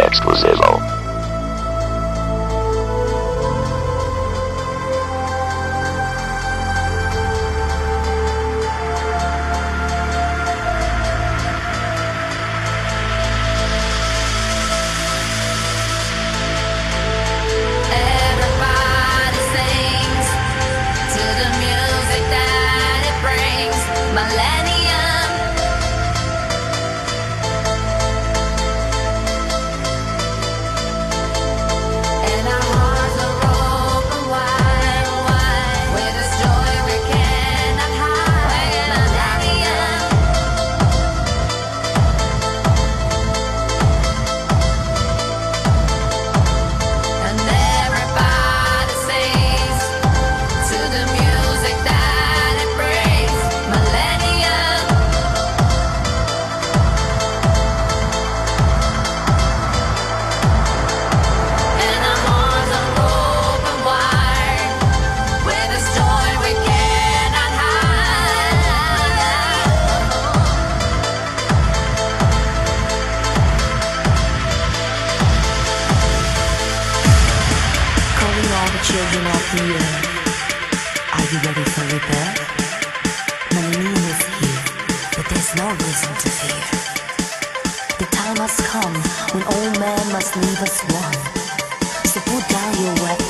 Exclusivo. children are here. Are you ready for rebirth? Malene is here, but there's no reason to fear. The time has come when all men must leave us one. So put down your weapon.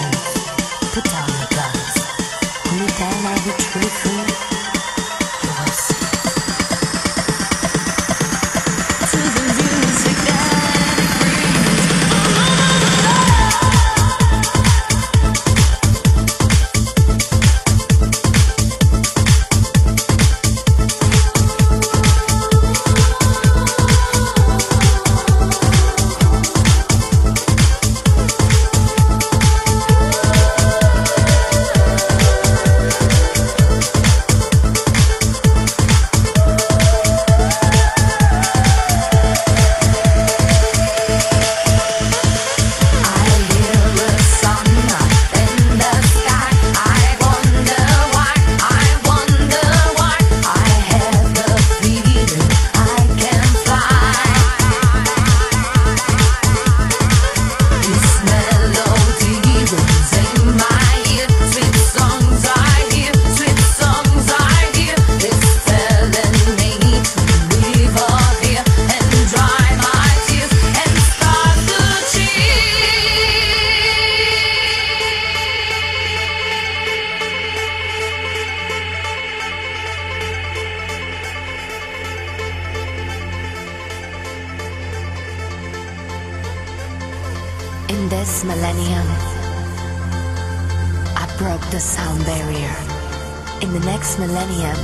millennium,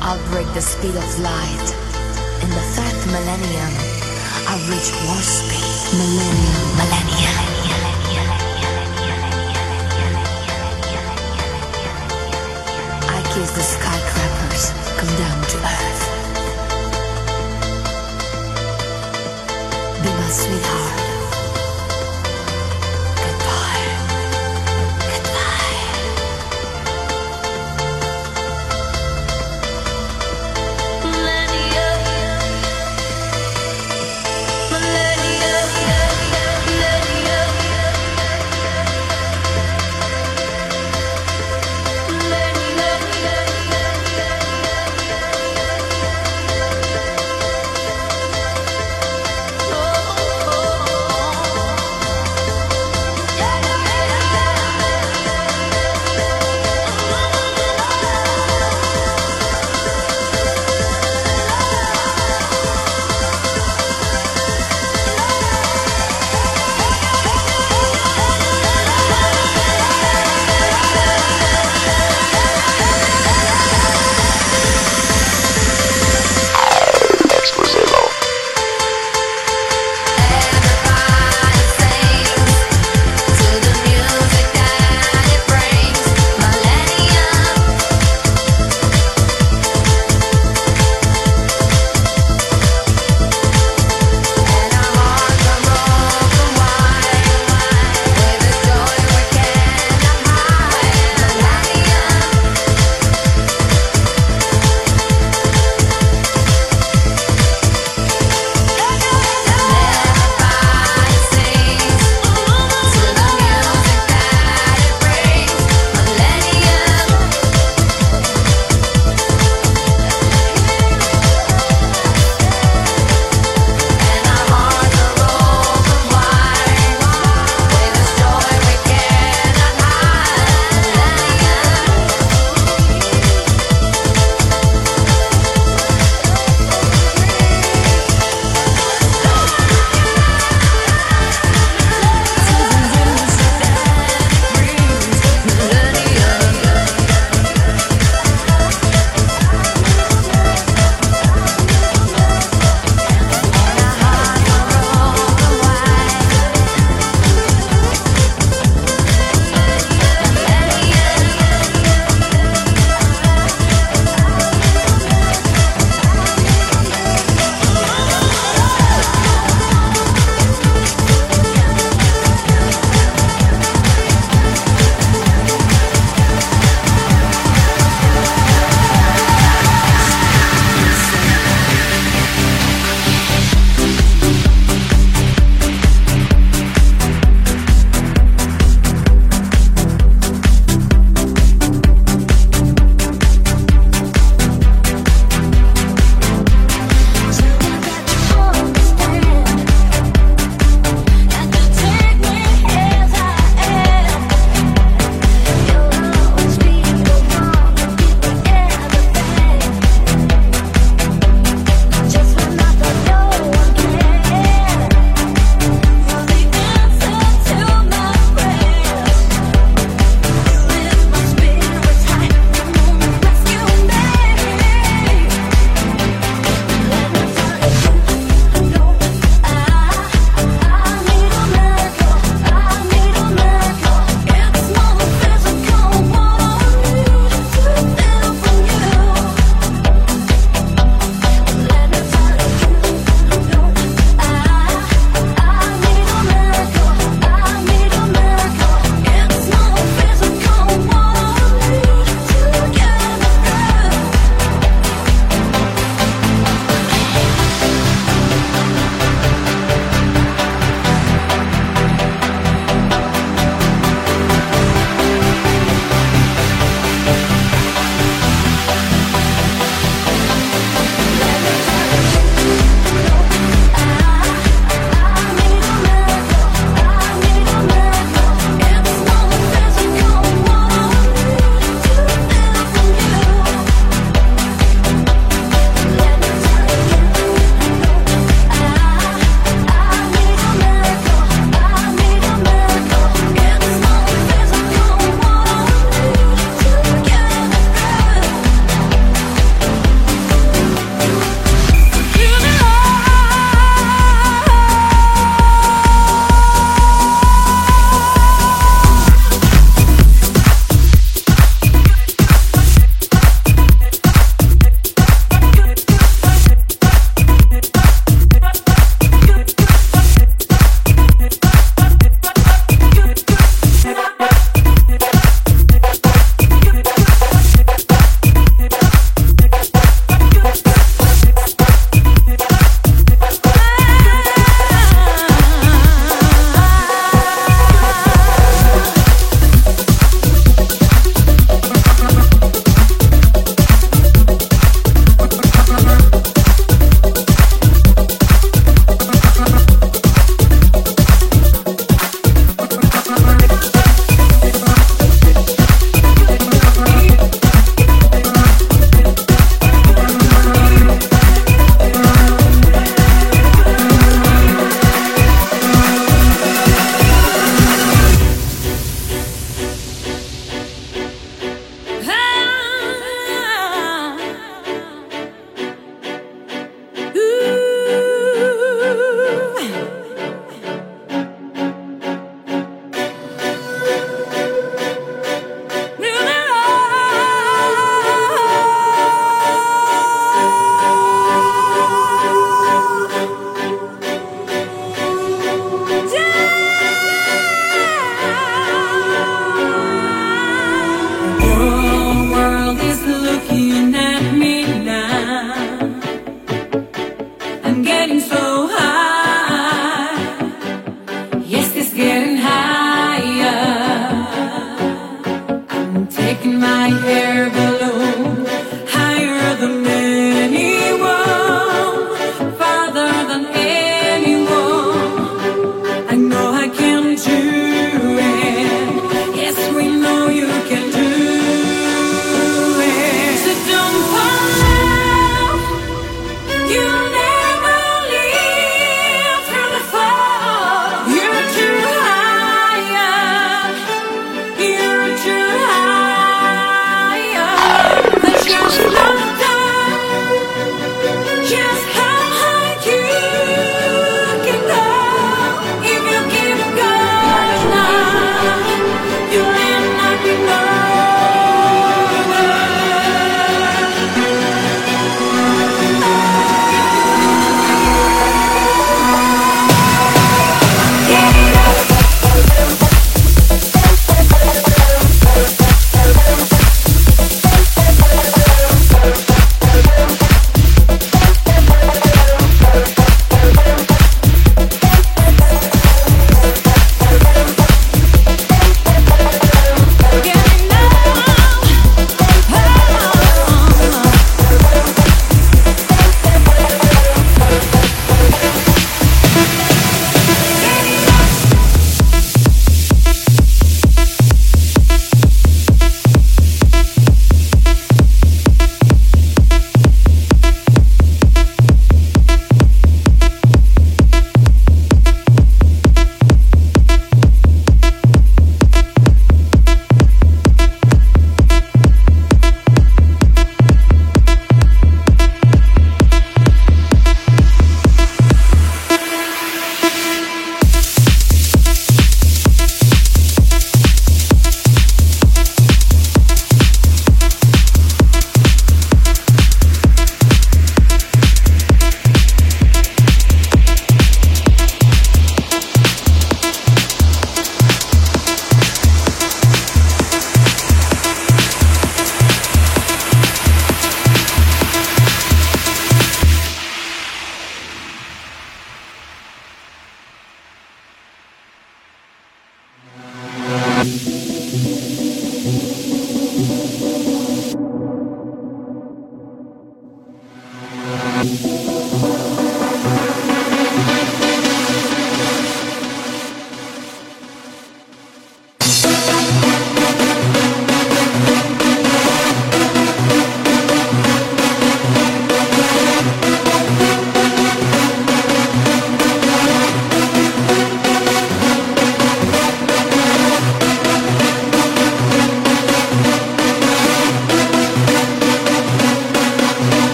I'll break the speed of light. In the third millennium, I'll reach warp speed. Millennium, millennium. I kiss the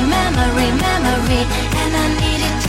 memory, memory, and I need it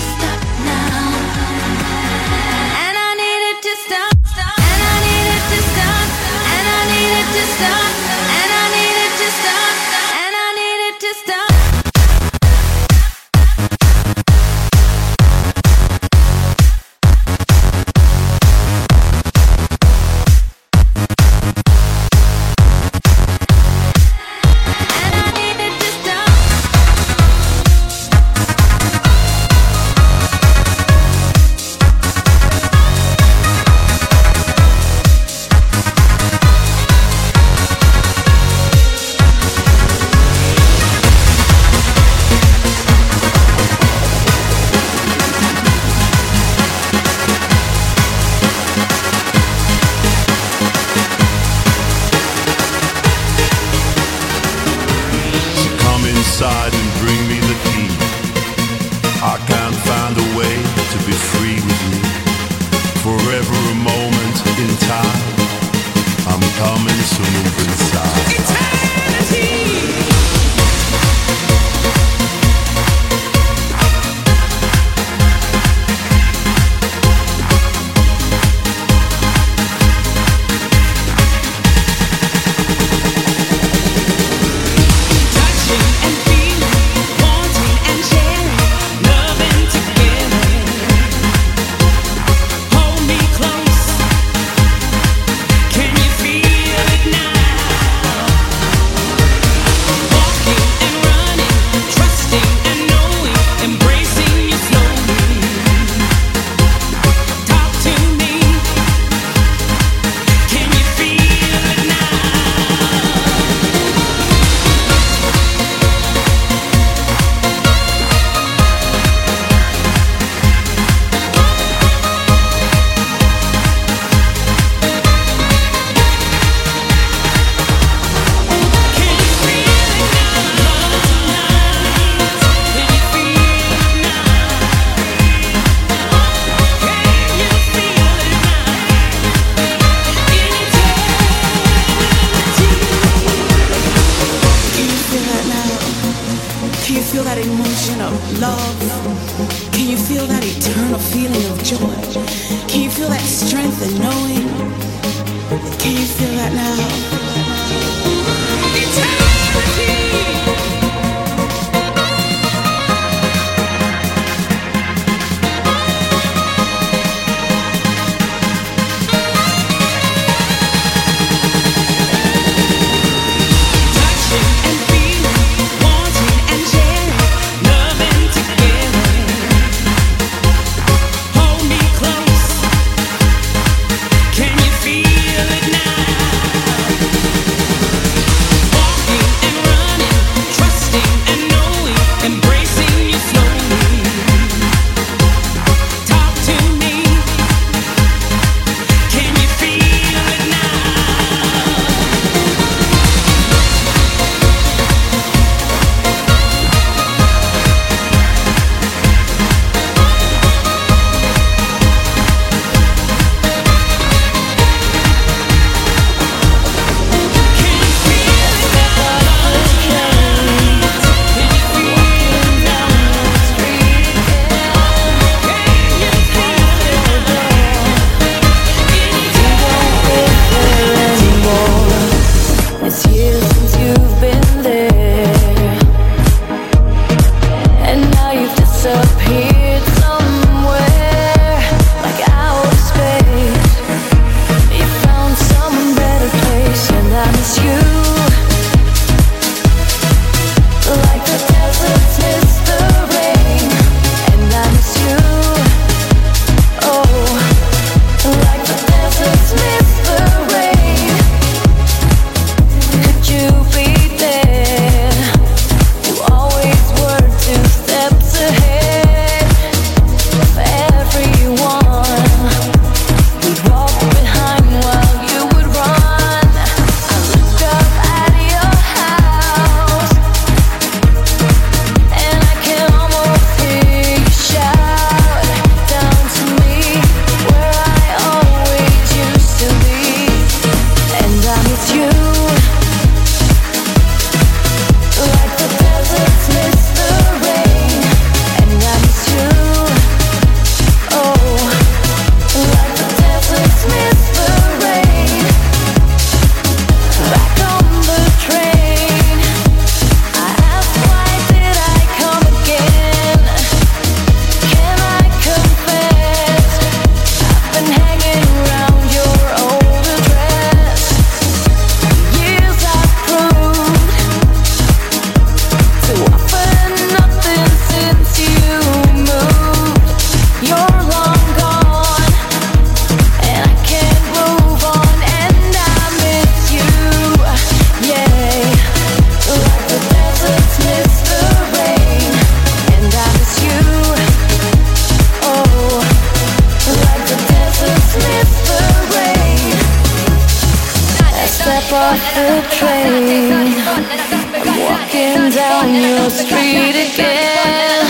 your street again,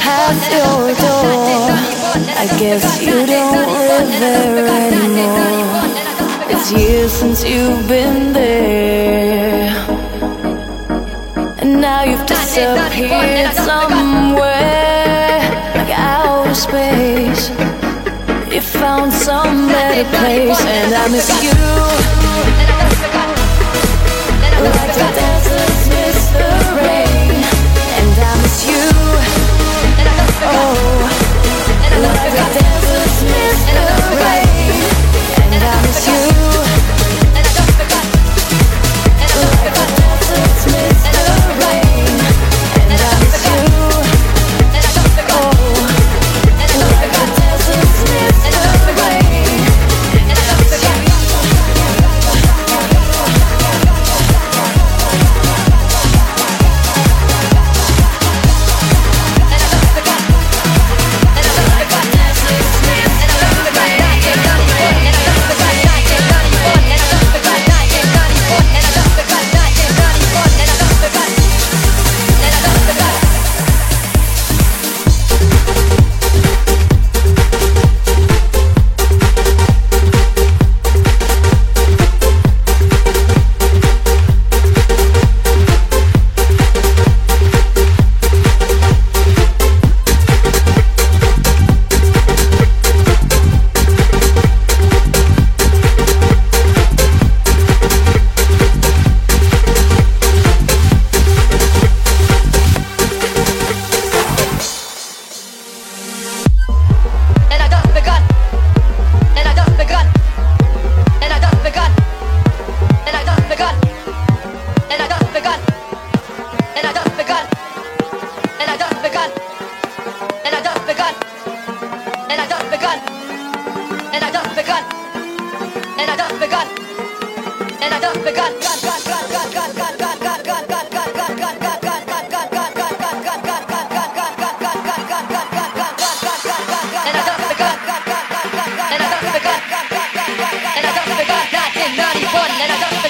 past your door. I guess you don't live there anymore. It's years since you've been there, and now you've disappeared somewhere, like outer space. You found some better place, and I miss you. Like a dancer.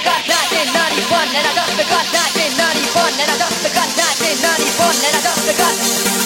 forgot 1991 and I just forgot 1991 and I just forgot 1991 and I just forgot